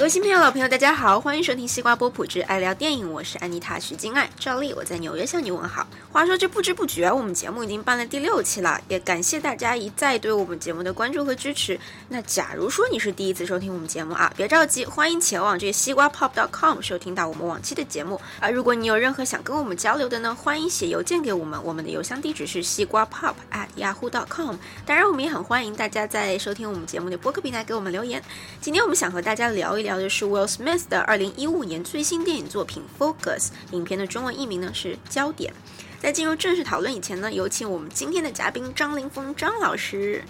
各位新朋友、老朋友，大家好，欢迎收听西瓜波普之爱聊电影，我是安妮塔徐金爱，赵丽我在纽约向你问好。话说这不知不觉，我们节目已经办了第六期了，也感谢大家一再对我们节目的关注和支持。那假如说你是第一次收听我们节目啊，别着急，欢迎前往这个西瓜 pop.com 收听到我们往期的节目啊。如果你有任何想跟我们交流的呢，欢迎写邮件给我们，我们的邮箱地址是西瓜 pop at yahoo.com。当然，我们也很欢迎大家在收听我们节目的播客平台给我们留言。今天我们想和大家聊一聊的是 Will Smith 的二零一五年最新电影作品《Focus》，影片的中文译名呢是《焦点》。在进入正式讨论以前呢，有请我们今天的嘉宾张凌峰张老师。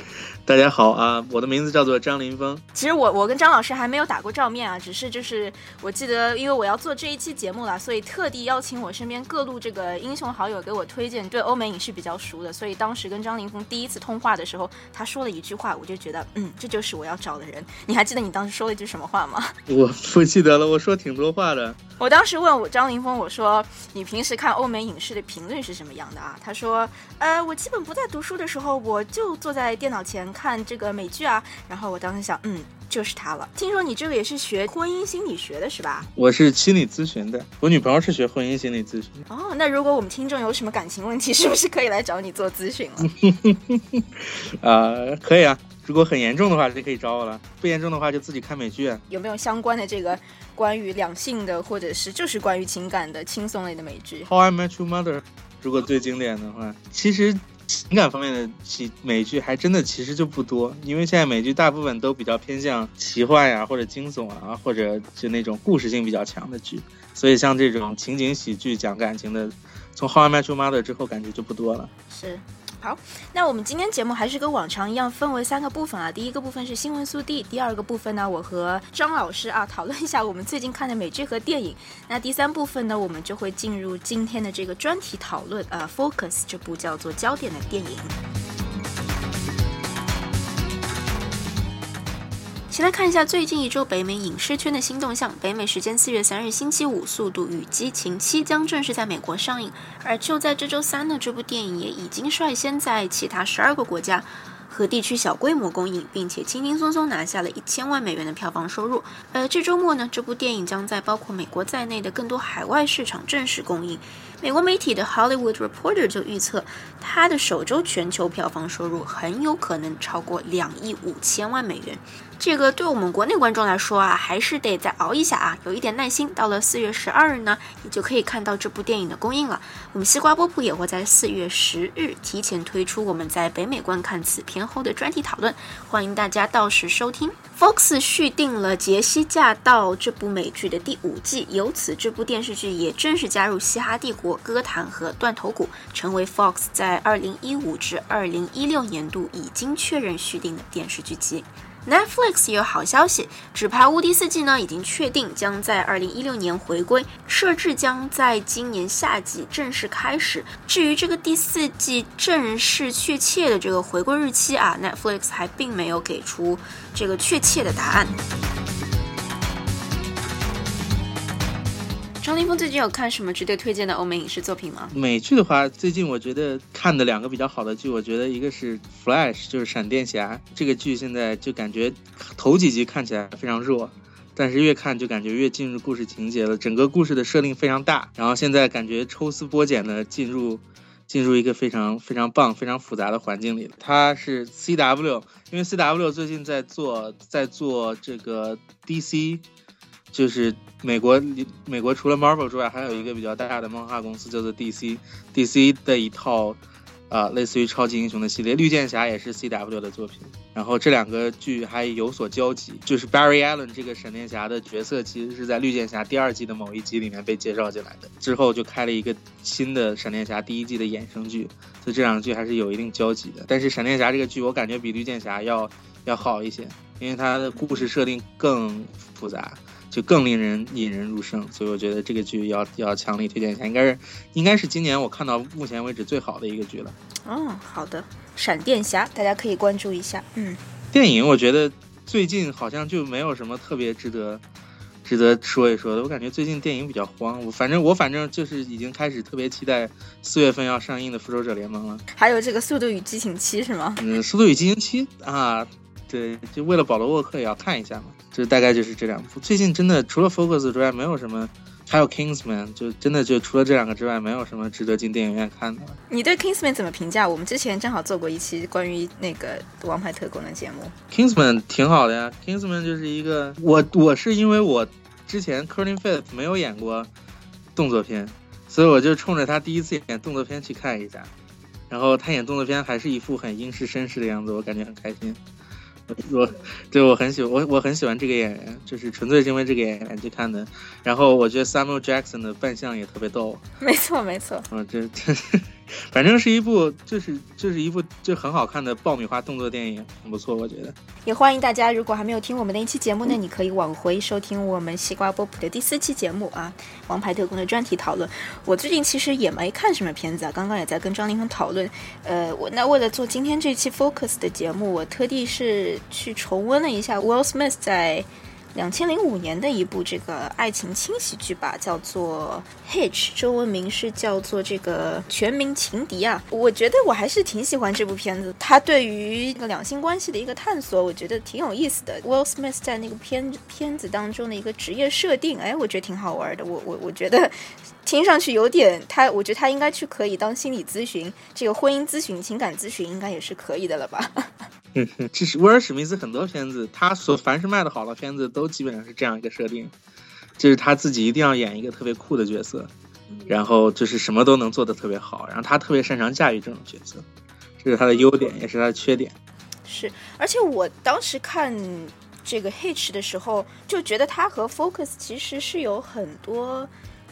大家好啊，我的名字叫做张凌峰。其实我我跟张老师还没有打过照面啊，只是就是我记得，因为我要做这一期节目了，所以特地邀请我身边各路这个英雄好友给我推荐对欧美影视比较熟的。所以当时跟张凌峰第一次通话的时候，他说了一句话，我就觉得嗯，这就是我要找的人。你还记得你当时说了一句什么话吗？我不记得了，我说挺多话的。我当时问我张凌峰，我说你平时看欧美影视的频率是什么样的啊？他说，呃，我基本不在读书的时候，我就坐在电脑前看这个美剧啊。然后我当时想，嗯，就是他了。听说你这个也是学婚姻心理学的是吧？我是心理咨询的，我女朋友是学婚姻心理咨询。哦，那如果我们听众有什么感情问题，是不是可以来找你做咨询了？啊，可以啊。如果很严重的话，就可以找我了；不严重的话，就自己看美剧。有没有相关的这个关于两性的，或者是就是关于情感的轻松类的美剧？How I Met Your Mother，如果最经典的话，其实情感方面的喜美剧还真的其实就不多，因为现在美剧大部分都比较偏向奇幻呀，或者惊悚啊，或者就那种故事性比较强的剧，所以像这种情景喜剧讲感情的，从 How I Met Your Mother 之后，感觉就不多了。是。好，那我们今天节目还是跟往常一样，分为三个部分啊。第一个部分是新闻速递，第二个部分呢，我和张老师啊讨论一下我们最近看的美剧和电影。那第三部分呢，我们就会进入今天的这个专题讨论，呃，Focus 这部叫做《焦点》的电影。先来看一下最近一周北美影视圈的新动向。北美时间四月三日星期五，《速度与激情七》将正式在美国上映。而就在这周三呢，这部电影也已经率先在其他十二个国家和地区小规模公映，并且轻轻松松拿下了一千万美元的票房收入。呃，这周末呢，这部电影将在包括美国在内的更多海外市场正式公映。美国媒体的《Hollywood Reporter》就预测，它的首周全球票房收入很有可能超过两亿五千万美元。这个对我们国内观众来说啊，还是得再熬一下啊，有一点耐心。到了四月十二日呢，也就可以看到这部电影的公映了。我们西瓜波普也会在四月十日提前推出我们在北美观看此片后的专题讨论，欢迎大家到时收听。Fox 续订了《杰西驾到》这部美剧的第五季，由此这部电视剧也正式加入《嘻哈帝国》、歌坛和断头谷，成为 Fox 在二零一五至二零一六年度已经确认续订的电视剧集。Netflix 也有好消息，《纸牌屋》第四季呢已经确定将在二零一六年回归，设置将在今年夏季正式开始。至于这个第四季正式确切的这个回归日期啊，Netflix 还并没有给出这个确切的答案。张凌峰最近有看什么值得推荐的欧美影视作品吗？美剧的话，最近我觉得看的两个比较好的剧，我觉得一个是《Flash》，就是闪电侠这个剧，现在就感觉头几集看起来非常弱，但是越看就感觉越进入故事情节了。整个故事的设定非常大，然后现在感觉抽丝剥茧的进入进入一个非常非常棒、非常复杂的环境里。它是 CW，因为 CW 最近在做在做这个 DC。就是美国，美国除了 Marvel 之外，还有一个比较大的漫画公司叫做 DC，DC 的一套，啊，类似于超级英雄的系列，绿箭侠也是 CW 的作品。然后这两个剧还有所交集，就是 Barry Allen 这个闪电侠的角色，其实是在绿箭侠第二季的某一集里面被介绍进来的，之后就开了一个新的闪电侠第一季的衍生剧，所以这两个剧还是有一定交集的。但是闪电侠这个剧，我感觉比绿箭侠要要好一些，因为它的故事设定更复杂。就更令人引人入胜，所以我觉得这个剧要要强力推荐一下，应该是应该是今年我看到目前为止最好的一个剧了。哦，好的，闪电侠大家可以关注一下。嗯，电影我觉得最近好像就没有什么特别值得值得说一说的，我感觉最近电影比较荒。我反正我反正就是已经开始特别期待四月份要上映的复仇者联盟了。还有这个速度与激情七是吗？嗯，速度与激情七啊，对，就为了保罗沃克也要看一下嘛。就大概就是这两部。最近真的除了 Focus 之外，没有什么。还有 Kingsman，就真的就除了这两个之外，没有什么值得进电影院看的。你对 Kingsman 怎么评价？我们之前正好做过一期关于那个《王牌特工》的节目。Kingsman 挺好的呀，Kingsman 就是一个我我是因为我之前 Colin Firth 没有演过动作片，所以我就冲着他第一次演动作片去看一下，然后他演动作片还是一副很英式绅士的样子，我感觉很开心。我对我很喜我我很喜欢这个演员，就是纯粹是因为这个演员去看的。然后我觉得 Samuel Jackson 的扮相也特别逗。没错没错。嗯，这这。反正是一部，就是就是一部就很好看的爆米花动作电影，很不错，我觉得。也欢迎大家，如果还没有听我们的一期节目呢，你可以往回收听我们西瓜波普的第四期节目啊，《王牌特工》的专题讨论。我最近其实也没看什么片子啊，刚刚也在跟张凌峰讨论。呃，我那为了做今天这期 Focus 的节目，我特地是去重温了一下 Will Smith 在。两千零五年的一部这个爱情轻喜剧吧，叫做《Hitch》，中文名是叫做这个《全民情敌》啊。我觉得我还是挺喜欢这部片子，它对于这个两性关系的一个探索，我觉得挺有意思的。Will Smith 在那个片片子当中的一个职业设定，哎，我觉得挺好玩的。我我我觉得听上去有点他，我觉得他应该去可以当心理咨询，这个婚姻咨询、情感咨询应该也是可以的了吧。嗯，这是威尔史密斯很多片子，他所凡是卖的好的片子，都基本上是这样一个设定，就是他自己一定要演一个特别酷的角色，然后就是什么都能做的特别好，然后他特别擅长驾驭这种角色，这是他的优点，也是他的缺点。是，而且我当时看这个 Hitch 的时候，就觉得他和 Focus 其实是有很多。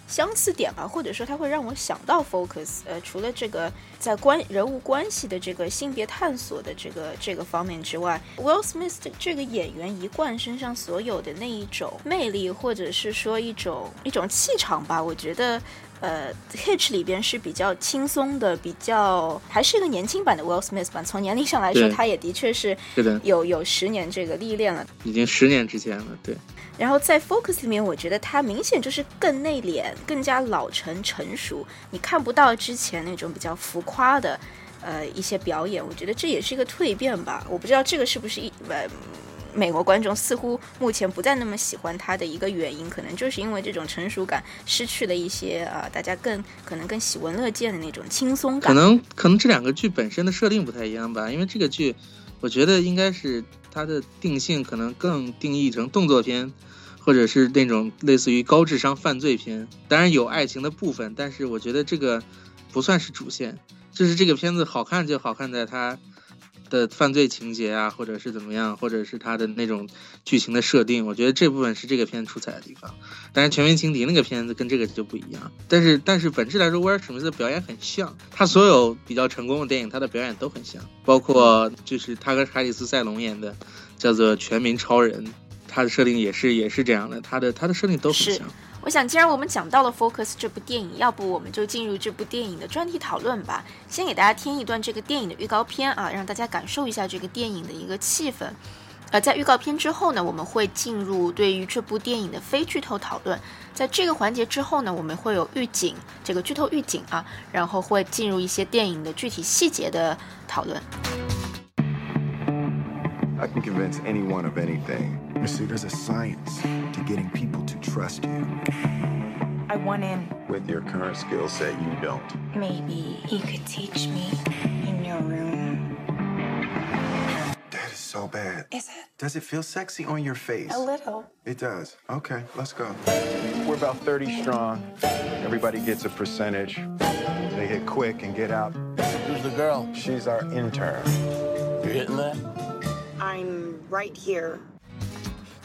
相似点吧，或者说它会让我想到 Focus。呃，除了这个在关人物关系的这个性别探索的这个这个方面之外，Will Smith 这个演员一贯身上所有的那一种魅力，或者是说一种一种气场吧，我觉得。呃，Hitch 里边是比较轻松的，比较还是一个年轻版的 Will Smith 吧。从年龄上来说，他也的确是有有十年这个历练了，已经十年之前了。对。然后在 Focus 里面，我觉得他明显就是更内敛，更加老成成熟，你看不到之前那种比较浮夸的呃一些表演。我觉得这也是一个蜕变吧。我不知道这个是不是一呃。美国观众似乎目前不再那么喜欢他的一个原因，可能就是因为这种成熟感失去了一些啊，大家更可能更喜闻乐见的那种轻松感。可能可能这两个剧本身的设定不太一样吧，因为这个剧，我觉得应该是它的定性可能更定义成动作片，或者是那种类似于高智商犯罪片。当然有爱情的部分，但是我觉得这个不算是主线。就是这个片子好看就好看在它。的犯罪情节啊，或者是怎么样，或者是他的那种剧情的设定，我觉得这部分是这个片出彩的地方。但是《全民情敌》那个片子跟这个就不一样。但是，但是本质来说，威尔史密斯的表演很像，他所有比较成功的电影，他的表演都很像，包括就是他跟海里斯·塞隆演的叫做《全民超人》，他的设定也是也是这样的，他的他的设定都很像。我想，既然我们讲到了《Focus》这部电影，要不我们就进入这部电影的专题讨论吧。先给大家听一段这个电影的预告片啊，让大家感受一下这个电影的一个气氛。呃，在预告片之后呢，我们会进入对于这部电影的非剧透讨论。在这个环节之后呢，我们会有预警，这个剧透预警啊，然后会进入一些电影的具体细节的讨论。I can convince anyone of anything. You see, there's a science to getting people to trust you. I want in. With your current skill set, you don't. Maybe he could teach me in your room. That is so bad. Is it? Does it feel sexy on your face? A little. It does. Okay, let's go. We're about 30 strong. Everybody gets a percentage. They hit quick and get out. Who's the girl? She's our intern. You're hitting that? I'm right here。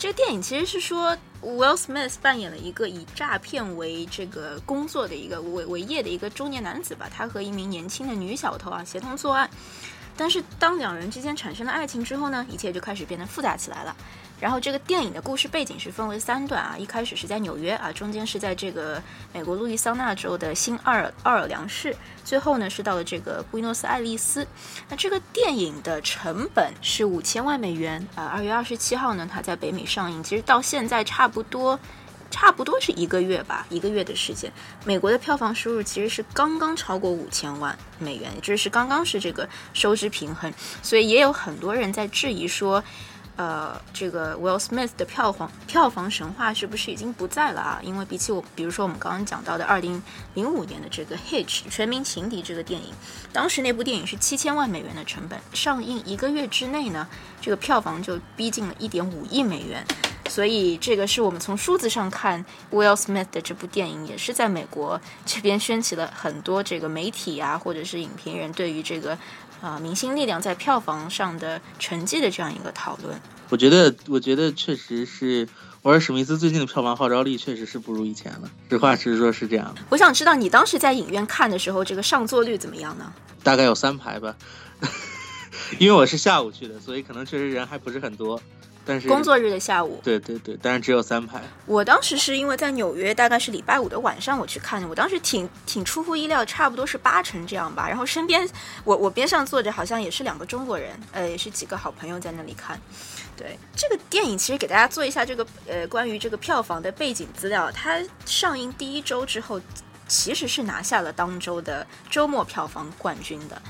这个电影其实是说，Will Smith 扮演了一个以诈骗为这个工作的一个为为业的一个中年男子吧。他和一名年轻的女小偷啊协同作案，但是当两人之间产生了爱情之后呢，一切就开始变得复杂起来了。然后这个电影的故事背景是分为三段啊，一开始是在纽约啊，中间是在这个美国路易桑那州的新奥尔奥尔良市，最后呢是到了这个布宜诺斯艾利斯。那这个电影的成本是五千万美元啊。二月二十七号呢，它在北美上映，其实到现在差不多差不多是一个月吧，一个月的时间，美国的票房收入其实是刚刚超过五千万美元，就是刚刚是这个收支平衡，所以也有很多人在质疑说。呃，这个 Will Smith 的票房票房神话是不是已经不在了啊？因为比起我，比如说我们刚刚讲到的二零零五年的这个《Hitch 全民情敌》这个电影，当时那部电影是七千万美元的成本，上映一个月之内呢，这个票房就逼近了一点五亿美元。所以这个是我们从数字上看，Will Smith 的这部电影也是在美国这边掀起了很多这个媒体啊，或者是影评人对于这个。啊，明星力量在票房上的成绩的这样一个讨论，我觉得，我觉得确实是我说史密斯最近的票房号召力确实是不如以前了。实话实说，是这样。我想知道你当时在影院看的时候，这个上座率怎么样呢？大概有三排吧，因为我是下午去的，所以可能确实人还不是很多。但是工作日的下午，对对对，但是只有三排。我当时是因为在纽约，大概是礼拜五的晚上我去看的，我当时挺挺出乎意料，差不多是八成这样吧。然后身边我我边上坐着好像也是两个中国人，呃，也是几个好朋友在那里看。对这个电影，其实给大家做一下这个呃关于这个票房的背景资料，它上映第一周之后，其实是拿下了当周的周末票房冠军的。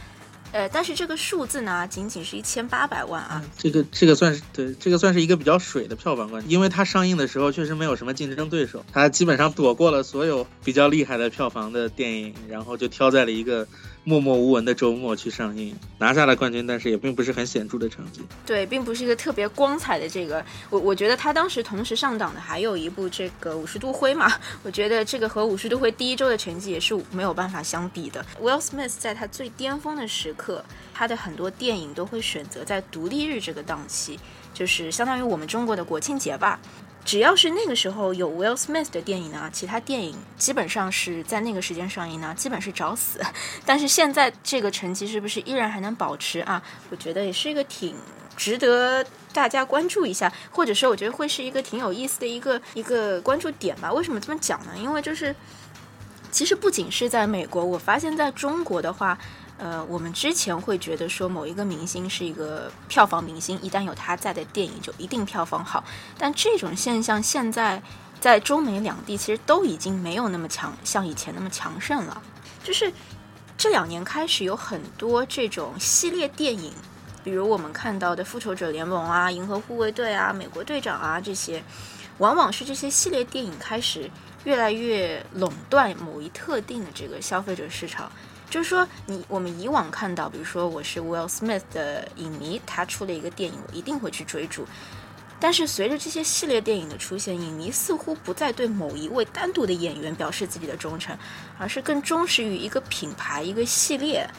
呃，但是这个数字呢，仅仅是一千八百万啊。这个这个算是对，这个算是一个比较水的票房冠军，因为它上映的时候确实没有什么竞争对手，它基本上躲过了所有比较厉害的票房的电影，然后就挑在了一个。默默无闻的周末去上映，拿下了冠军，但是也并不是很显著的成绩。对，并不是一个特别光彩的这个。我我觉得他当时同时上档的还有一部这个《五十度灰》嘛，我觉得这个和《五十度灰》第一周的成绩也是没有办法相比的。Will Smith 在他最巅峰的时刻，他的很多电影都会选择在独立日这个档期，就是相当于我们中国的国庆节吧。只要是那个时候有 Will Smith 的电影呢，其他电影基本上是在那个时间上映呢，基本是找死。但是现在这个成绩是不是依然还能保持啊？我觉得也是一个挺值得大家关注一下，或者说我觉得会是一个挺有意思的一个一个关注点吧。为什么这么讲呢？因为就是其实不仅是在美国，我发现在中国的话。呃，我们之前会觉得说某一个明星是一个票房明星，一旦有他在的电影就一定票房好。但这种现象现在在中美两地其实都已经没有那么强，像以前那么强盛了。就是这两年开始有很多这种系列电影，比如我们看到的《复仇者联盟》啊、《银河护卫队》啊、《美国队长》啊这些，往往是这些系列电影开始越来越垄断某一特定的这个消费者市场。就是说，你我们以往看到，比如说我是 Will Smith 的影迷，他出了一个电影，我一定会去追逐。但是随着这些系列电影的出现，影迷似乎不再对某一位单独的演员表示自己的忠诚，而是更忠实于一个品牌、一个系列。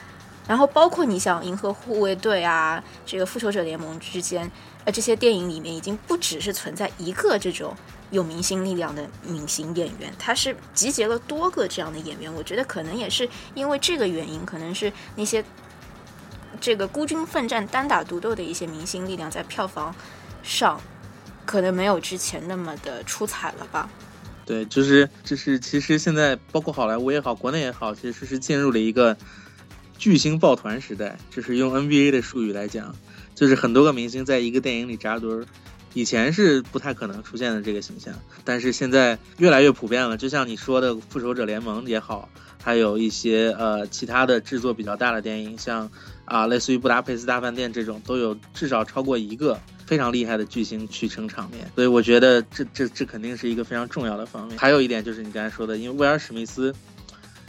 然后包括你像《银河护卫队》啊，这个《复仇者联盟》之间，呃，这些电影里面已经不只是存在一个这种。有明星力量的明星演员，他是集结了多个这样的演员。我觉得可能也是因为这个原因，可能是那些这个孤军奋战、单打独斗的一些明星力量，在票房上可能没有之前那么的出彩了吧？对，就是就是，其实现在包括好莱坞也好，国内也好，其实是进入了一个巨星抱团时代。就是用 NBA 的术语来讲，就是很多个明星在一个电影里扎堆儿。以前是不太可能出现的这个形象，但是现在越来越普遍了。就像你说的，《复仇者联盟》也好，还有一些呃其他的制作比较大的电影，像啊类似于《布达佩斯大饭店》这种，都有至少超过一个非常厉害的巨星去撑场面。所以我觉得这这这肯定是一个非常重要的方面。还有一点就是你刚才说的，因为威尔史密斯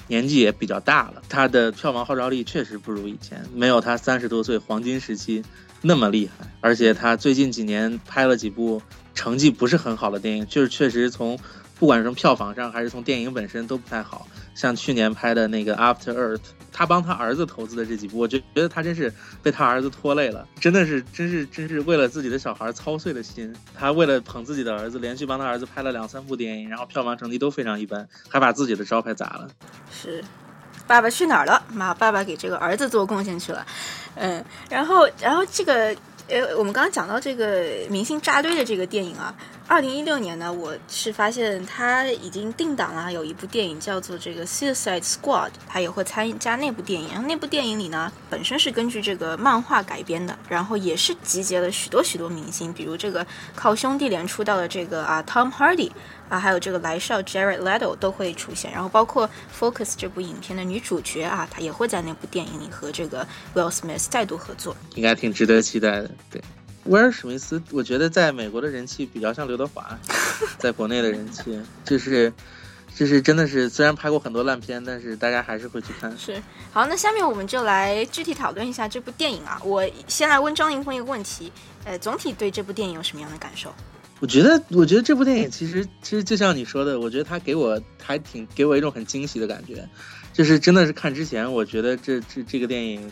年纪也比较大了，他的票房号召力确实不如以前，没有他三十多岁黄金时期。那么厉害，而且他最近几年拍了几部成绩不是很好的电影，就是确实从不管是从票房上还是从电影本身都不太好。像去年拍的那个《After Earth》，他帮他儿子投资的这几部，我觉觉得他真是被他儿子拖累了，真的是真是真是为了自己的小孩操碎了心。他为了捧自己的儿子，连续帮他儿子拍了两三部电影，然后票房成绩都非常一般，还把自己的招牌砸了。是。爸爸去哪儿了？妈，爸爸给这个儿子做贡献去了，嗯，然后，然后这个，呃，我们刚刚讲到这个明星扎堆的这个电影啊，二零一六年呢，我是发现他已经定档了，有一部电影叫做这个《Suicide Squad》，他也会参加那部电影。然后那部电影里呢，本身是根据这个漫画改编的，然后也是集结了许多许多明星，比如这个靠兄弟连出道的这个啊 Tom Hardy。啊，还有这个来少 Jared Leto 都会出现，然后包括 Focus 这部影片的女主角啊，她也会在那部电影里和这个 Will Smith 再度合作，应该挺值得期待的。对，威尔史密斯，我觉得在美国的人气比较像刘德华，在国内的人气就是。就是真的是，虽然拍过很多烂片，但是大家还是会去看。是，好，那下面我们就来具体讨论一下这部电影啊。我先来问张凌峰一个问题，呃，总体对这部电影有什么样的感受？我觉得，我觉得这部电影其实，其实就像你说的，我觉得它给我还挺给我一种很惊喜的感觉。就是真的是看之前，我觉得这这这个电影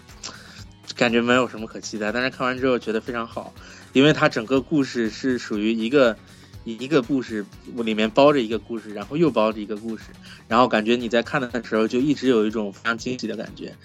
感觉没有什么可期待，但是看完之后觉得非常好，因为它整个故事是属于一个。一个故事里面包着一个故事，然后又包着一个故事，然后感觉你在看的时候就一直有一种非常惊喜的感觉，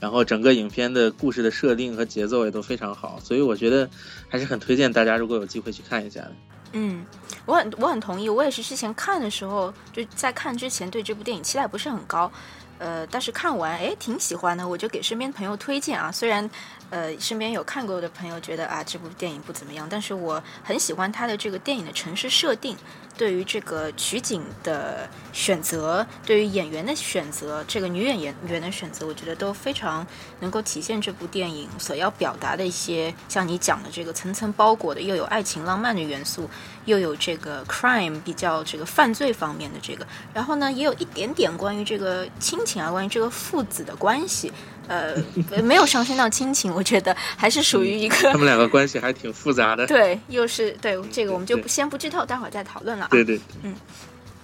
然后整个影片的故事的设定和节奏也都非常好，所以我觉得还是很推荐大家如果有机会去看一下的。嗯，我很我很同意，我也是之前看的时候就在看之前对这部电影期待不是很高，呃，但是看完哎挺喜欢的，我就给身边朋友推荐啊，虽然。呃，身边有看过的朋友觉得啊，这部电影不怎么样，但是我很喜欢他的这个电影的城市设定，对于这个取景的选择，对于演员的选择，这个女演员员的选择，我觉得都非常能够体现这部电影所要表达的一些，像你讲的这个层层包裹的，又有爱情浪漫的元素，又有这个 crime 比较这个犯罪方面的这个，然后呢，也有一点点关于这个亲情啊，关于这个父子的关系。呃，没有上升到亲情，我觉得还是属于一个。他们两个关系还挺复杂的。对，又是对这个，我们就不先不剧透，待会儿再讨论了啊。对对，嗯。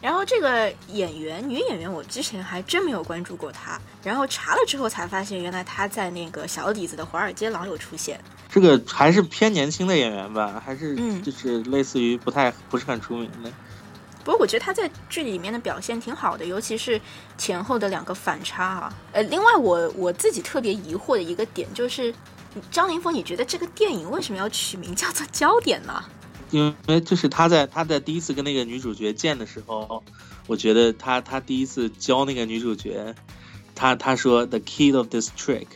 然后这个演员，女演员，我之前还真没有关注过她，然后查了之后才发现，原来她在那个小李子的《华尔街狼》有出现。这个还是偏年轻的演员吧？还是就是类似于不太不是很出名的。不过我觉得他在剧里面的表现挺好的，尤其是前后的两个反差啊。呃，另外我我自己特别疑惑的一个点就是，张凌峰，你觉得这个电影为什么要取名叫做《焦点》呢？因为就是他在他在第一次跟那个女主角见的时候，我觉得他他第一次教那个女主角，他他说 The key of this trick，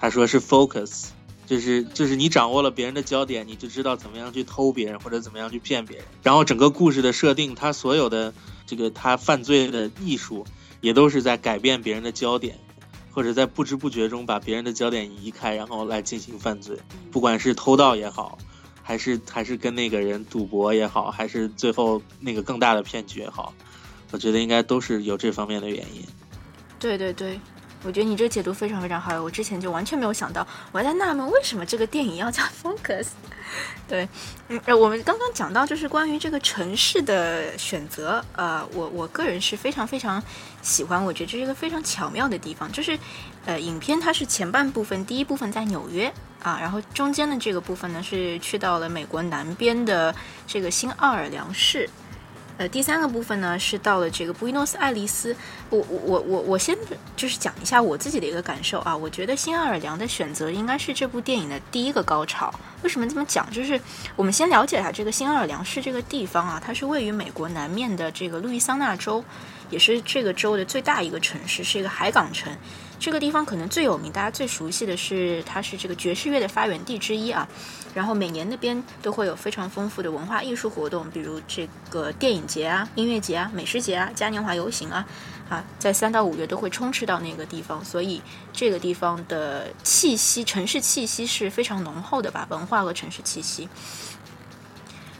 他说是 focus。就是就是你掌握了别人的焦点，你就知道怎么样去偷别人或者怎么样去骗别人。然后整个故事的设定，他所有的这个他犯罪的艺术，也都是在改变别人的焦点，或者在不知不觉中把别人的焦点移开，然后来进行犯罪。不管是偷盗也好，还是还是跟那个人赌博也好，还是最后那个更大的骗局也好，我觉得应该都是有这方面的原因。对对对。我觉得你这个解读非常非常好，我之前就完全没有想到，我还在纳闷为什么这个电影要叫 Focus。对，嗯，我们刚刚讲到就是关于这个城市的选择，呃，我我个人是非常非常喜欢，我觉得这是一个非常巧妙的地方，就是，呃，影片它是前半部分，第一部分在纽约啊，然后中间的这个部分呢是去到了美国南边的这个新奥尔良市。呃，第三个部分呢是到了这个布宜诺斯艾利斯。我我我我我先就是讲一下我自己的一个感受啊。我觉得新奥尔良的选择应该是这部电影的第一个高潮。为什么这么讲？就是我们先了解一下这个新奥尔良市这个地方啊，它是位于美国南面的这个路易桑那州，也是这个州的最大一个城市，是一个海港城。这个地方可能最有名，大家最熟悉的是它是这个爵士乐的发源地之一啊。然后每年那边都会有非常丰富的文化艺术活动，比如这个电影节啊、音乐节啊、美食节啊、嘉年华游行啊，啊，在三到五月都会充斥到那个地方，所以这个地方的气息、城市气息是非常浓厚的吧，文化和城市气息。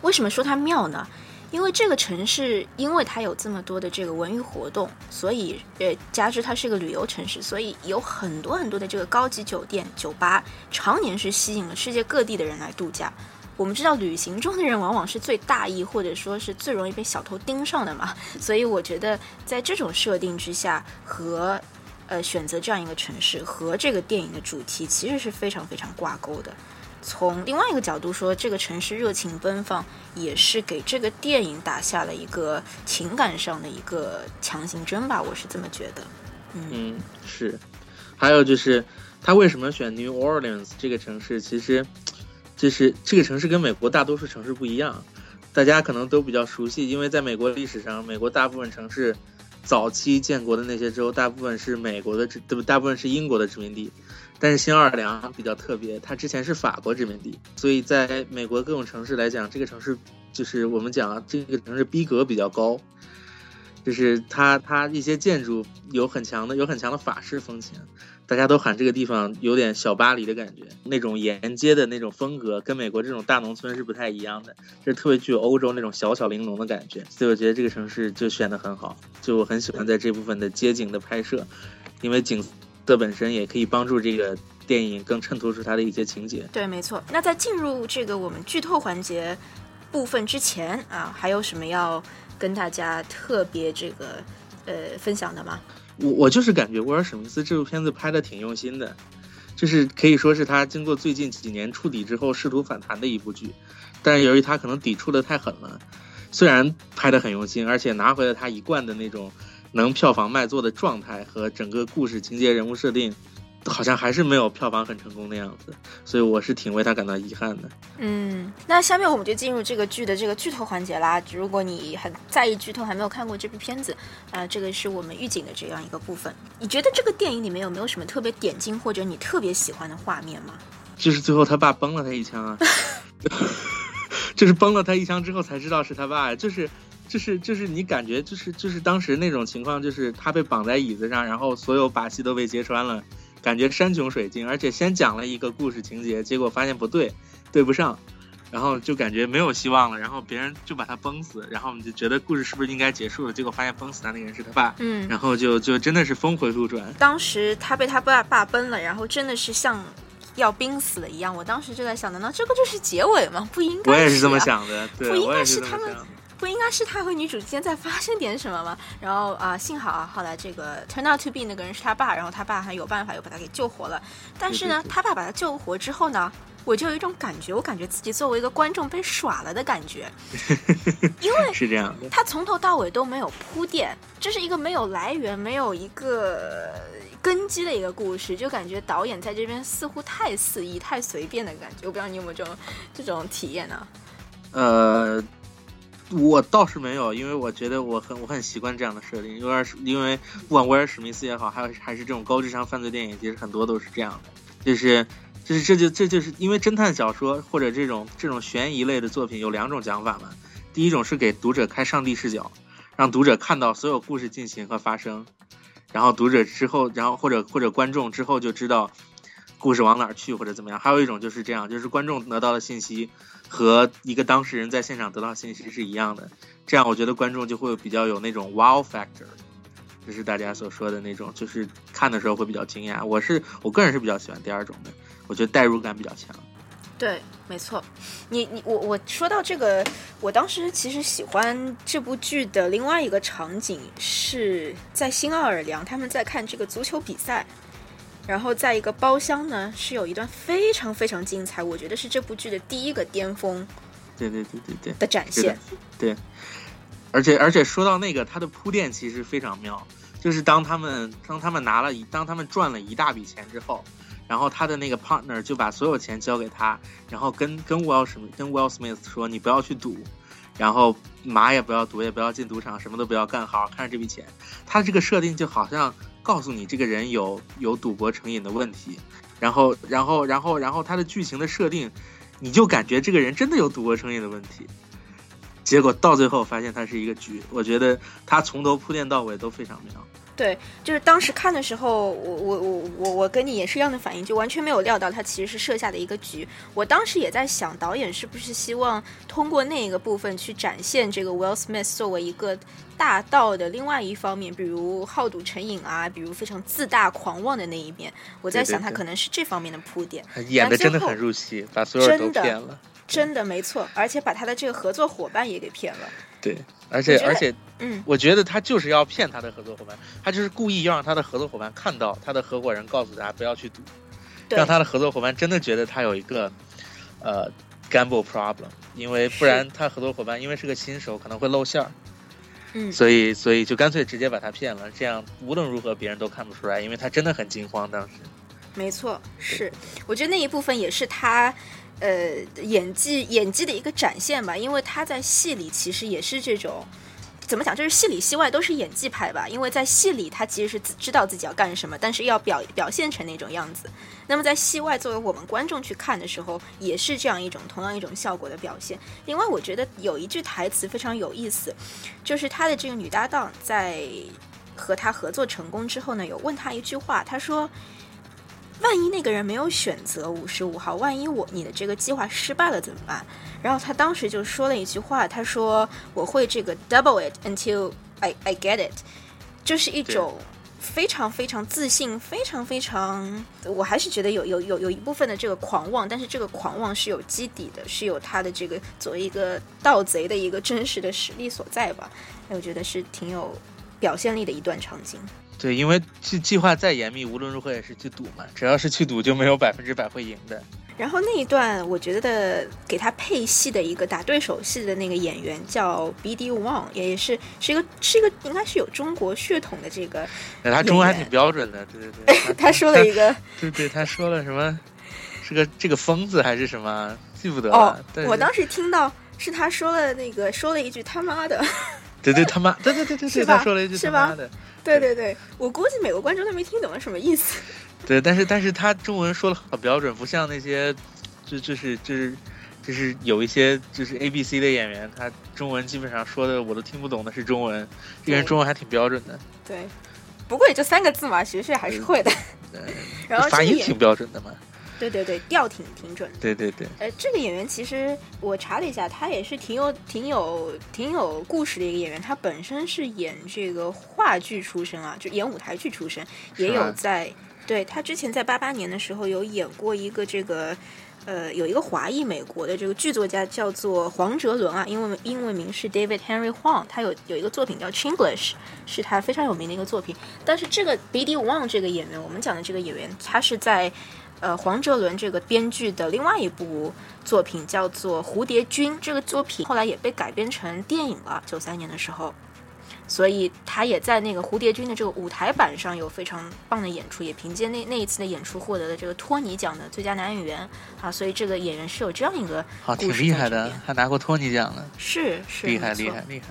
为什么说它妙呢？因为这个城市，因为它有这么多的这个文娱活动，所以呃，加之它是个旅游城市，所以有很多很多的这个高级酒店、酒吧，常年是吸引了世界各地的人来度假。我们知道，旅行中的人往往是最大意，或者说是最容易被小偷盯上的嘛。所以我觉得，在这种设定之下，和呃选择这样一个城市，和这个电影的主题其实是非常非常挂钩的。从另外一个角度说，这个城市热情奔放，也是给这个电影打下了一个情感上的一个强行针吧，我是这么觉得。嗯，是。还有就是，他为什么选 New Orleans 这个城市？其实，就是这个城市跟美国大多数城市不一样，大家可能都比较熟悉，因为在美国历史上，美国大部分城市早期建国的那些州，大部分是美国的殖，对不？大部分是英国的殖民地。但是新奥尔良比较特别，它之前是法国殖民地，所以在美国各种城市来讲，这个城市就是我们讲这个城市逼格比较高，就是它它一些建筑有很强的有很强的法式风情，大家都喊这个地方有点小巴黎的感觉，那种沿街的那种风格跟美国这种大农村是不太一样的，就是特别具有欧洲那种小巧玲珑的感觉。所以我觉得这个城市就选的很好，就我很喜欢在这部分的街景的拍摄，因为景色本身也可以帮助这个电影更衬托出它的一些情节。对，没错。那在进入这个我们剧透环节部分之前啊，还有什么要跟大家特别这个呃分享的吗？我我就是感觉威尔史密斯这部片子拍的挺用心的，就是可以说是他经过最近几年触底之后试图反弹的一部剧，但是由于他可能抵触的太狠了，虽然拍的很用心，而且拿回了他一贯的那种能票房卖座的状态和整个故事情节人物设定。好像还是没有票房很成功的样子，所以我是挺为他感到遗憾的。嗯，那下面我们就进入这个剧的这个剧透环节啦。如果你很在意剧透，还没有看过这部片子，啊，这个是我们预警的这样一个部分。你觉得这个电影里面有没有什么特别点睛或者你特别喜欢的画面吗？就是最后他爸崩了他一枪啊，就是崩了他一枪之后才知道是他爸，就是就是就是你感觉就是就是当时那种情况，就是他被绑在椅子上，然后所有把戏都被揭穿了。感觉山穷水尽，而且先讲了一个故事情节，结果发现不对，对不上，然后就感觉没有希望了。然后别人就把他崩死，然后我们就觉得故事是不是应该结束了？结果发现崩死他那个人是他爸，嗯，然后就就真的是峰回路转。当时他被他爸爸崩了，然后真的是像要濒死了一样。我当时就在想，难道这个就是结尾吗？不应该，我也是这么想的，对不应该是他们。不应该是他和女主之间在发生点什么吗？然后啊，幸好啊，后来这个 turn out to be 那个人是他爸，然后他爸还有办法又把他给救活了。但是呢，他爸把他救活之后呢，我就有一种感觉，我感觉自己作为一个观众被耍了的感觉，因为是这样的，他从头到尾都没有铺垫，这是一个没有来源、没有一个根基的一个故事，就感觉导演在这边似乎太肆意、太随便的感觉。我不知道你有没有这种这种体验呢？呃。我倒是没有，因为我觉得我很我很习惯这样的设定，因为因为不管威尔史密斯也好，还有还是这种高智商犯罪电影，其实很多都是这样的，就是就是这就这就是因为侦探小说或者这种这种悬疑类的作品有两种讲法嘛，第一种是给读者开上帝视角，让读者看到所有故事进行和发生，然后读者之后，然后或者或者观众之后就知道故事往哪儿去或者怎么样，还有一种就是这样，就是观众得到的信息。和一个当事人在现场得到信息是一样的，这样我觉得观众就会比较有那种 wow factor，就是大家所说的那种，就是看的时候会比较惊讶。我是我个人是比较喜欢第二种的，我觉得代入感比较强。对，没错。你你我我说到这个，我当时其实喜欢这部剧的另外一个场景是在新奥尔良，他们在看这个足球比赛。然后在一个包厢呢，是有一段非常非常精彩，我觉得是这部剧的第一个巅峰。对对对对对。的展现。对。而且而且说到那个，它的铺垫其实非常妙，就是当他们当他们拿了一当他们赚了一大笔钱之后，然后他的那个 partner 就把所有钱交给他，然后跟跟 Will 什么跟 Will Smith 说，你不要去赌，然后马也不要赌，也不要进赌场，什么都不要干，好好看着这笔钱。他这个设定就好像。告诉你这个人有有赌博成瘾的问题，然后然后然后然后他的剧情的设定，你就感觉这个人真的有赌博成瘾的问题，结果到最后发现他是一个局。我觉得他从头铺垫到尾都非常妙。对，就是当时看的时候，我我我我我跟你也是一样的反应，就完全没有料到他其实是设下的一个局。我当时也在想，导演是不是希望通过那一个部分去展现这个 Will Smith 作为一个大盗的另外一方面，比如好赌成瘾啊，比如非常自大狂妄的那一面。我在想，他可能是这方面的铺垫。演的真的很入戏，把所有人都骗了。真的没错，而且把他的这个合作伙伴也给骗了。对，而且而且。嗯，我觉得他就是要骗他的合作伙伴，他就是故意要让他的合作伙伴看到他的合伙人告诉他不要去赌，让他的合作伙伴真的觉得他有一个呃 gamble problem，因为不然他合作伙伴因为是个新手可能会露馅儿，嗯，所以所以就干脆直接把他骗了，这样无论如何别人都看不出来，因为他真的很惊慌当时。没错，是，我觉得那一部分也是他呃演技演技的一个展现吧，因为他在戏里其实也是这种。怎么讲？就是戏里戏外都是演技派吧，因为在戏里他其实是知道自己要干什么，但是要表表现成那种样子。那么在戏外，作为我们观众去看的时候，也是这样一种同样一种效果的表现。另外，我觉得有一句台词非常有意思，就是他的这个女搭档在和他合作成功之后呢，有问他一句话，他说：“万一那个人没有选择五十五号，万一我你的这个计划失败了怎么办？然后他当时就说了一句话，他说我会这个 double it until I I get it，就是一种非常非常自信，非常非常，我还是觉得有有有有一部分的这个狂妄，但是这个狂妄是有基底的，是有他的这个作为一个盗贼的一个真实的实力所在吧？哎我觉得是挺有表现力的一段场景。对，因为计计划再严密，无论如何也是去赌嘛。只要是去赌，就没有百分之百会赢的。然后那一段，我觉得给他配戏的一个打对手戏的那个演员叫 B.D. Wang，也是是一个是一个应该是有中国血统的这个。他中文还挺标准的，对对对。他说了一个，对对，他说了什么？是个这个疯子还是什么？记不得了。哦，我当时听到是他说了那个说了一句他妈的。对对他妈，对对对对对，他说了一句他妈的。对对对，我估计美国观众他没听懂什么意思。对，但是但是他中文说的好标准，不像那些，就就是就是就是有一些就是 A B C 的演员，他中文基本上说的我都听不懂的是中文，这个人中文还挺标准的。对，不过也就三个字嘛，学学还是会的。然后发音挺标准的嘛。对对对，调挺挺准。对对对。呃，这个演员其实我查了一下，他也是挺有、挺有、挺有故事的一个演员。他本身是演这个话剧出身啊，就演舞台剧出身，也有在。对他之前在八八年的时候有演过一个这个，呃，有一个华裔美国的这个剧作家叫做黄哲伦啊，英文英文名是 David Henry Huang，他有有一个作品叫 Chinglish，是他非常有名的一个作品。但是这个 B.D. Wang 这个演员，我们讲的这个演员，他是在。呃，黄哲伦这个编剧的另外一部作品叫做《蝴蝶君》，这个作品后来也被改编成电影了，九三年的时候，所以他也在那个《蝴蝶君》的这个舞台版上有非常棒的演出，也凭借那那一次的演出获得了这个托尼奖的最佳男演员。啊，所以这个演员是有这样一个好挺厉害的，还拿过托尼奖呢，是是厉害厉害厉害，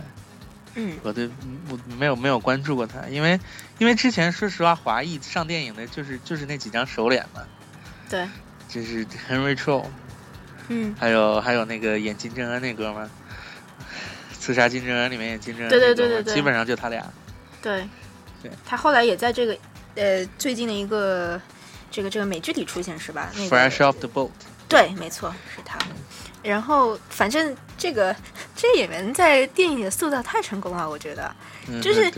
嗯，我对我没有没有关注过他，因为因为之前说实话，华裔上电影的就是就是那几张熟脸嘛。对，就是 Henry Cho，嗯，还有还有那个演金正恩那哥们儿，刺杀金正恩里面演金正恩，对对对对对，基本上就他俩。对，对，他后来也在这个呃最近的一个这个这个美剧里出现是吧？Fresh off the boat。对，没错，是他。然后反正这个这个演员在电影里的塑造太成功了，我觉得，就是。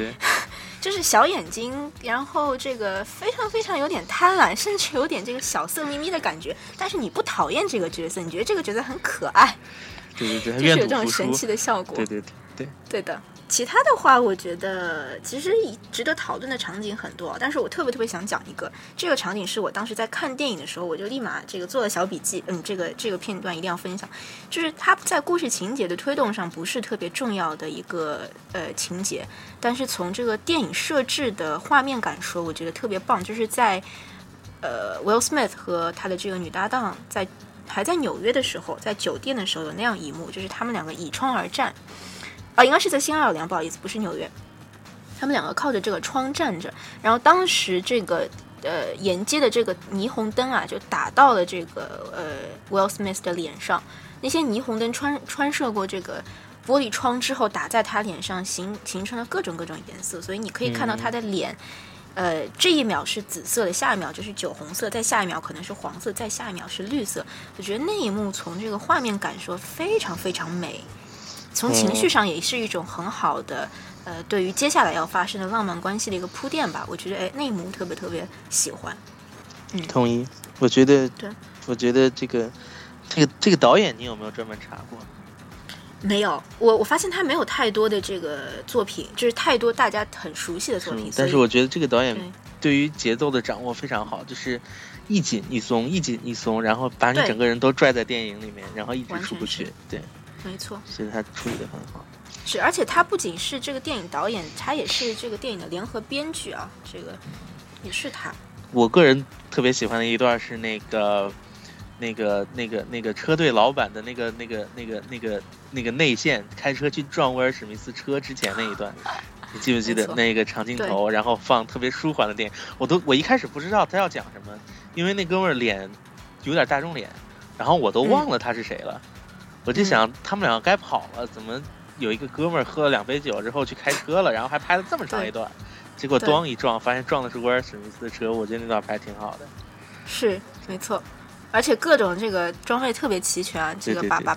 就是小眼睛，然后这个非常非常有点贪婪，甚至有点这个小色眯眯的感觉。但是你不讨厌这个角色，你觉得这个角色很可爱，对对对，就是有这种神奇的效果。对对对对，对的。其他的话，我觉得其实值得讨论的场景很多，但是我特别特别想讲一个，这个场景是我当时在看电影的时候，我就立马这个做了小笔记，嗯，这个这个片段一定要分享，就是它在故事情节的推动上不是特别重要的一个呃情节，但是从这个电影设置的画面感说，我觉得特别棒，就是在呃 Will Smith 和他的这个女搭档在还在纽约的时候，在酒店的时候有那样一幕，就是他们两个倚窗而战。啊，应该是在新奥尔良，不好意思，不是纽约。他们两个靠着这个窗站着，然后当时这个呃沿街的这个霓虹灯啊，就打到了这个呃 Will Smith 的脸上。那些霓虹灯穿穿射过这个玻璃窗之后，打在他脸上，形形成了各种各种颜色。所以你可以看到他的脸，呃，这一秒是紫色的，下一秒就是酒红色，再下一秒可能是黄色，再下一秒是绿色。我觉得那一幕从这个画面感说非常非常美。从情绪上也是一种很好的，呃，对于接下来要发生的浪漫关系的一个铺垫吧。我觉得，哎，那一幕特别特别喜欢。嗯，同意。我觉得，对，我觉得这个，这个这个导演，你有没有专门查过？没有，我我发现他没有太多的这个作品，就是太多大家很熟悉的作品。但是我觉得这个导演对于节奏的掌握非常好，就是一紧一松，一紧一松，然后把你整个人都拽在电影里面，然后一直出不去。对。没错，其实他处理的很好。是，而且他不仅是这个电影导演，他也是这个电影的联合编剧啊。这个也是他。我个人特别喜欢的一段是那个、那个、那个、那个车队老板的那个、那个、那个、那个、那个内线开车去撞威尔史密斯车之前那一段，你记不记得那个长镜头？然后放特别舒缓的电影，我都我一开始不知道他要讲什么，因为那哥们儿脸有点大众脸，然后我都忘了他是谁了。我就想，他们两个该跑了，怎么有一个哥们儿喝了两杯酒之后去开车了，然后还拍了这么长一段，结果咣一撞，发现撞的是威尔史密斯的车。我觉得那段拍挺好的。是没错，而且各种这个装备特别齐全啊，这个把把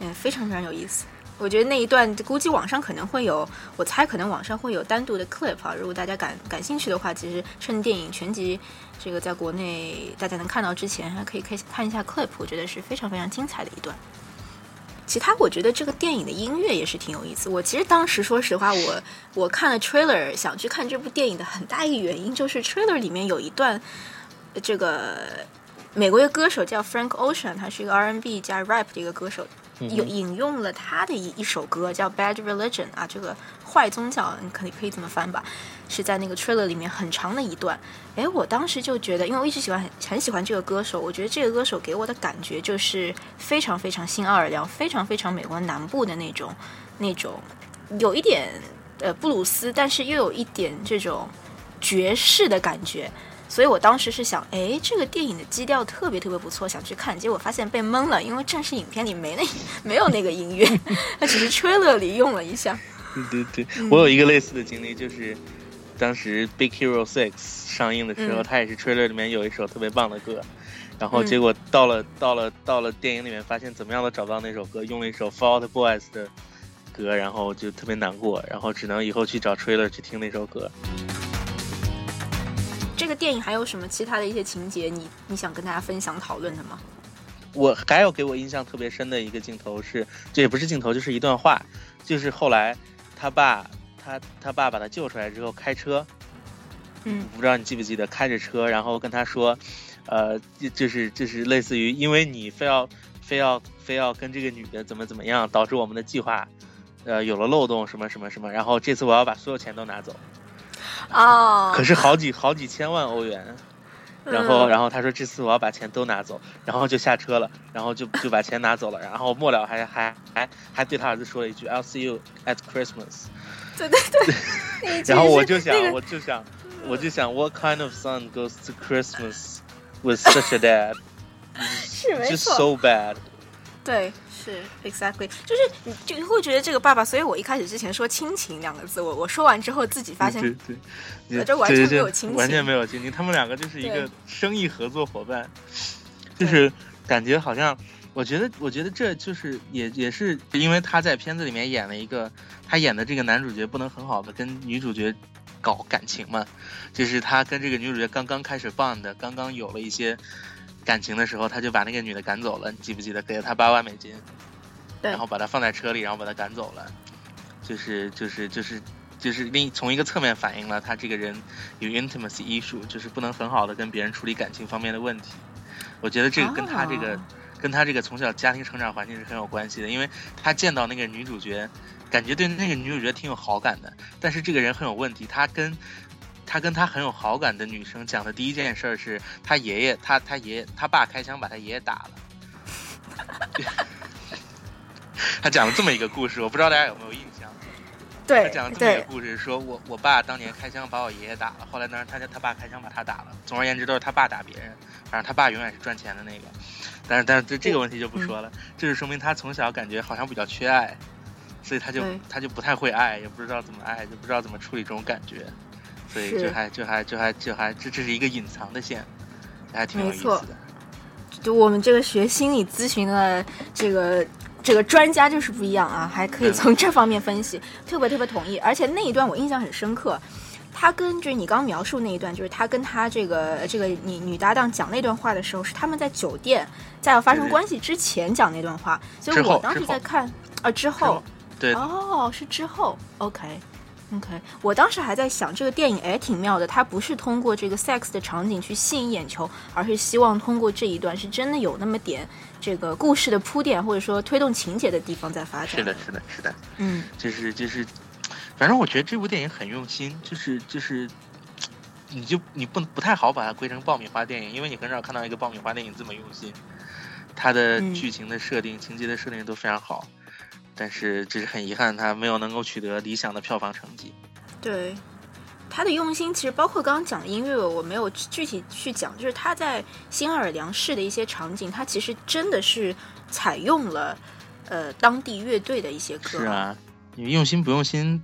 嗯非常非常有意思。我觉得那一段估计网上可能会有，我猜可能网上会有单独的 clip 啊。如果大家感感兴趣的话，其实趁电影全集这个在国内大家能看到之前，还可以可以看一下 clip，我觉得是非常非常精彩的一段。其他我觉得这个电影的音乐也是挺有意思。我其实当时说实话，我我看了 trailer 想去看这部电影的很大一个原因就是 trailer 里面有一段，呃这个美国一个歌手叫 Frank Ocean，他是一个 R&B 加 rap 的一个歌手，有引用了他的一一首歌叫 Bad Religion 啊，这个坏宗教，你可以可以这么翻吧，是在那个 trailer 里面很长的一段。哎，我当时就觉得，因为我一直喜欢很很喜欢这个歌手，我觉得这个歌手给我的感觉就是非常非常新奥尔良，非常非常美国南部的那种那种，有一点呃布鲁斯，但是又有一点这种爵士的感觉。所以我当时是想，哎，这个电影的基调特别特别不错，想去看。结果发现被蒙了，因为正式影片里没那没有那个音乐，它只是 trailer 里用了一下。对对对，我有一个类似的经历，就是当时《Big Hero Six》上映的时候，嗯它也是 trailer 里面有一首特别棒的歌，然后嗯结果到了、到了到了电影里面，发现怎么样都找不到那首歌，用了一首 Fall Out Boys 的歌，然后就特别难过，然后只能以后去找 trailer 去听那首歌。这个电影还有什么其他的一些情节，你你想跟大家分享讨论的吗？我还有给我印象特别深的一个镜头是，这也不是镜头，就是一段话，就是后来他爸他他爸把他救出来之后开车，嗯不知道你记不记得开着车，然后跟他说，呃，就就是就是类似于因为你非要非要非要跟这个女的怎么怎么样，导致我们的计划。呃，有了漏洞，什么什么什么，然后这次我要把所有钱都拿走，哦，可是好几好几千万欧元，然后，嗯然后他说这次我要把钱都拿走，然后就下车了，然后就就把钱拿走了，然后末了还还还还对他儿子说了一句 "I'll see you at Christmas"，对对对，然后我就想，那个我就想，我就想，What kind of son goes to Christmas with such a dad? 是没 Just 错，so bad。对，是 exactly，就是你就会觉得这个爸爸，所以我一开始之前说亲情两个字，我我说完之后自己发现对对对，呃这完全没有亲情完全没有亲情。他们两个就是一个生意合作伙伴，就是感觉好像，我觉得，我觉得这就是也也是因为他在片子里面演了一个，他演的这个男主角不能很好的跟女主角搞感情嘛，就是他跟这个女主角刚刚开始 bond，刚刚有了一些感情的时候，他就把那个女的赶走了，你记不记得？给了他八万美金，对然后把她放在车里，然后把她赶走了，就是就是就是就是另从一个侧面反映了他这个人有 intimacy issue，就是不能很好的跟别人处理感情方面的问题。我觉得这个跟他这个、哦跟他这个从小家庭成长环境是很有关系的，因为他见到那个女主角，感觉对那个女主角挺有好感的，但是这个人很有问题，他跟。他跟他很有好感的女生讲的第一件事儿是他爷爷，他他爷爷他爸开枪把他爷爷打了。他讲了这么一个故事，我不知道大家有没有印象。对他讲了这么一个故事，说我我爸当年开枪把我爷爷打了，后来呢，他他爸开枪把他打了。总而言之，都是他爸打别人，反正他爸永远是赚钱的那个。但是但是这这个问题就不说了，这就说明他从小感觉好像比较缺爱，所以他就他就不太会爱，也不知道怎么爱，就不知道怎么处理这种感觉，所以是就还就还就还就还这这是一个隐藏的线，还挺有意思的。就我们这个学心理咨询的这个这个专家就是不一样啊，还可以嗯从这方面分析，特别特别同意。而且那一段我印象很深刻，他跟就是你刚刚描述那一段，就是他跟他这个这个女女搭档讲那段话的时候，是他们在酒店在要发生关系之前讲那段话，所以我当时在看啊之后。对，哦，是之后，OK。OK，我当时还在想，这个电影哎挺妙的，它不是通过这个 sex 的场景去吸引眼球，而是希望通过这一段是真的有那么点这个故事的铺垫，或者说推动情节的地方在发展。是的，，是的，是的。嗯，就是就是，反正我觉得这部电影很用心，就是就是，你就你不不太好把它归成爆米花电影，因为你很少看到一个爆米花电影这么用心，它的嗯。剧情的设定、情节的设定都非常好，但是只是很遗憾，他没有能够取得理想的票房成绩。对。他的用心其实包括刚刚讲的音乐，我没有具体去讲，就是他在新奥尔良市的一些场景，他其实真的是采用了呃当地乐队的一些歌。是啊，你用心不用心，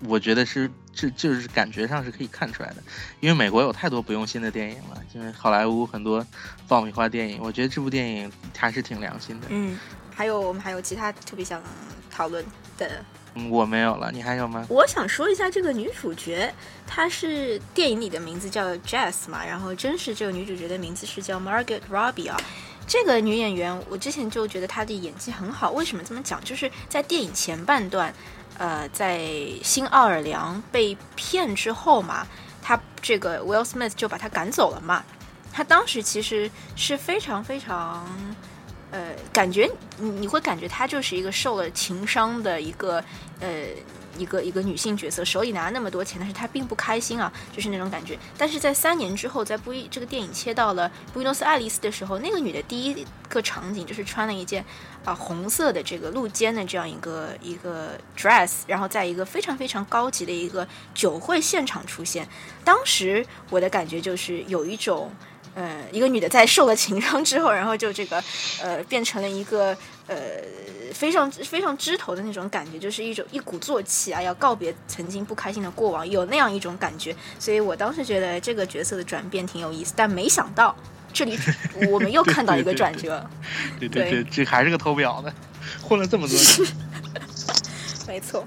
我觉得是这就是感觉上是可以看出来的。因为美国有太多不用心的电影了，因为好莱坞很多爆米花电影，我觉得这部电影还是挺良心的。嗯，还有我们还有其他特别想讨论的。嗯，我没有了，你还有吗？我想说一下这个女主角，她是电影里的名字叫 Jess 嘛，然后真实这个女主角的名字是叫 Margaret Robbie 啊。这个女演员，我之前就觉得她的演技很好。为什么这么讲？就是在电影前半段，呃，在新奥尔良被骗之后嘛，她这个 Will Smith 就把她赶走了嘛。她当时其实是非常非常。呃，感觉你你会感觉她就是一个受了情伤的一个呃一个一个女性角色，手里拿那么多钱，但是她并不开心啊，就是那种感觉。但是在三年之后，在布伊这个电影切到了布宜诺斯艾利斯的时候，那个女的第一个场景就是穿了一件啊红色的这个露肩的这样一个一个 dress，然后在一个非常非常高级的一个酒会现场出现。当时我的感觉就是有一种。呃，一个女的在受了情伤之后，然后就这个，呃，变成了一个呃非常非常枝头的那种感觉，就是一种一鼓作气啊，要告别曾经不开心的过往，有那样一种感觉。所以我当时觉得这个角色的转变挺有意思，但没想到这里我们又看到一个转折。对对对，这还是个偷表的，混了这么多年。没错。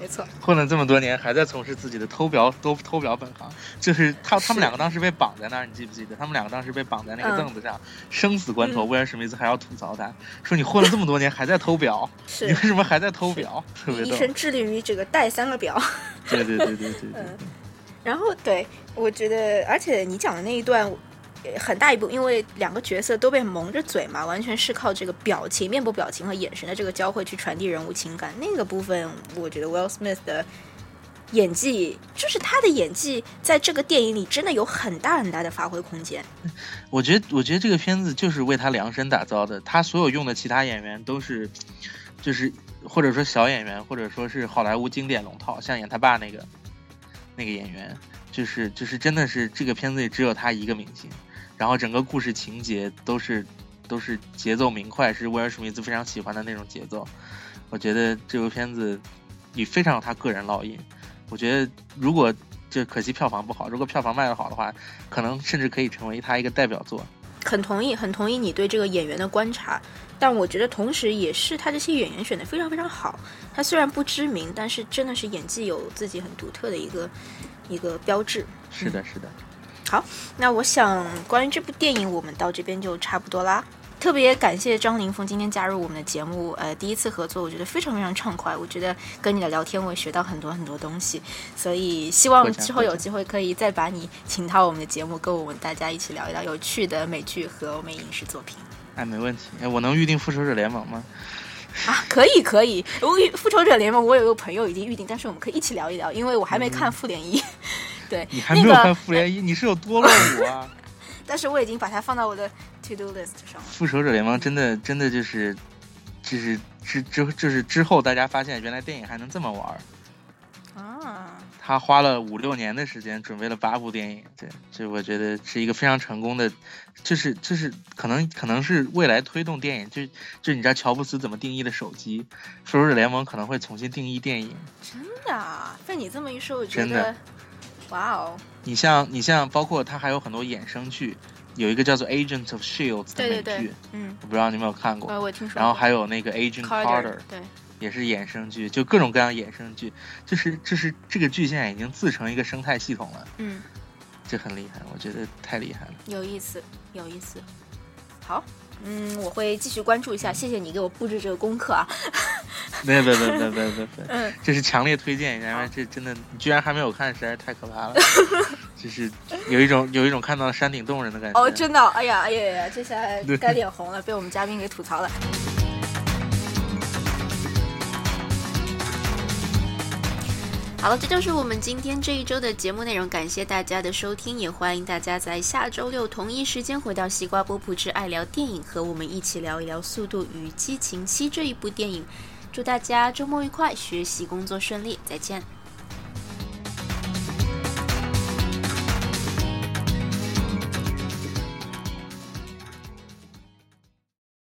没错，混了这么多年，还在从事自己的偷表偷偷表本行。就是他他们两个当时被绑在那儿，你记不记得？他们两个当时被绑在那个凳子上，生死关头，威尔史密斯还要吐槽他，说你混了这么多年还在偷表，你为什么还在偷表？特别一生致力于这个带三个表。对对对对对。嗯，然后对我觉得，而且你讲的那一段。很大一部，因为两个角色都被蒙着嘴嘛，完全是靠这个表情、面部表情和眼神的这个交汇去传递人物情感。那个部分，我觉得 Will Smith 的演技，就是他的演技在这个电影里真的有很大很大的发挥空间。我觉得，我觉得这个片子就是为他量身打造的。他所有用的其他演员都是，就是或者说小演员，或者说是好莱坞经典龙套，像演他爸那个那个演员，就是就是真的是这个片子里只有他一个明星。然后整个故事情节都是都是节奏明快，是威尔史密斯非常喜欢的那种节奏。我觉得这部片子也非常有他个人烙印。我觉得如果就可惜票房不好，如果票房卖得好的话，可能甚至可以成为他一个代表作。很同意，很同意你对这个演员的观察，但我觉得同时也是他这些演员选的非常非常好。他虽然不知名，但是真的是演技有自己很独特的一个一个标志。是的，是的。好，那我想关于这部电影，我们到这边就差不多啦。特别感谢张凌峰今天加入我们的节目，呃，第一次合作，我觉得非常非常畅快。我觉得跟你的聊天，我也学到很多很多东西，所以希望之后有机会可以再把你请到我们的节目，跟我们大家一起聊一聊有趣的美剧和欧美影视作品。哎，没问题。哎，我能预定《复仇者联盟》吗？啊，可以可以。我《复仇者联盟》，我有个朋友已经预定，但是我们可以一起聊一聊，因为我还没看《复联一》。对，你还没有看复联一，你是有多落伍啊？但是我已经把它放到我的 to do list 上了。复仇者联盟真的真的就是，就是之之就是之后大家发现原来电影还能这么玩儿啊！他花了五六年的时间准备了八部电影，对，这我觉得是一个非常成功的，就是就是可能可能是未来推动电影，就就你知道乔布斯怎么定义的手机，复仇者联盟可能会重新定义电影。真的，啊被你这么一说，我觉得。哇哦！你像你像，包括它还有很多衍生剧，有一个叫做《Agents of Shield》的美剧，嗯，我不知道你有没有看过。我听说。然后还有那个《Agent Carter》，对，也是衍生剧，就各种各样衍生剧，就是就是这个剧现在已经自成一个生态系统了，嗯，这很厉害，我觉得太厉害了。有意思，有意思。好。嗯，我会继续关注一下。谢谢你给我布置这个功课啊！没有，没有，没有，没有，没有，没有。嗯，这是强烈推荐，因为这真的，你居然还没有看，实在是太可怕了。就是有一种有一种看到山顶洞人的感觉。哦，真的，哎呀，哎呀呀，这下该脸红了，被我们嘉宾给吐槽了。好了，这就是我们今天这一周的节目内容。感谢大家的收听，也欢迎大家在下周六同一时间回到西瓜波普之爱聊电影，和我们一起聊一聊《速度与激情七》这一部电影。祝大家周末愉快，学习工作顺利，再见。